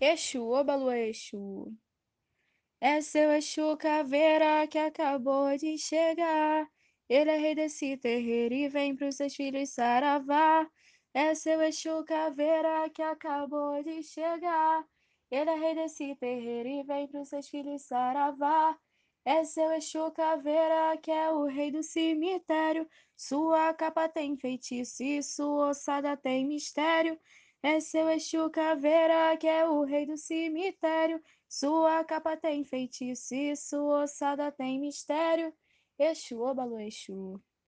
Exu, ô Balu Exu. É seu Exu caveira que acabou de chegar. Ele é rei desse terreiro e vem pros seus filhos saravá. É seu Exu caveira que acabou de chegar. Ele é rei desse terreiro e vem pros seus filhos saravá. É seu Exu caveira que é o rei do cemitério. Sua capa tem feitiço e sua ossada tem mistério. É seu Exu caveira que é rei do cemitério. Sua capa tem feitiço sua ossada tem mistério. Exu, ô Balu Exu.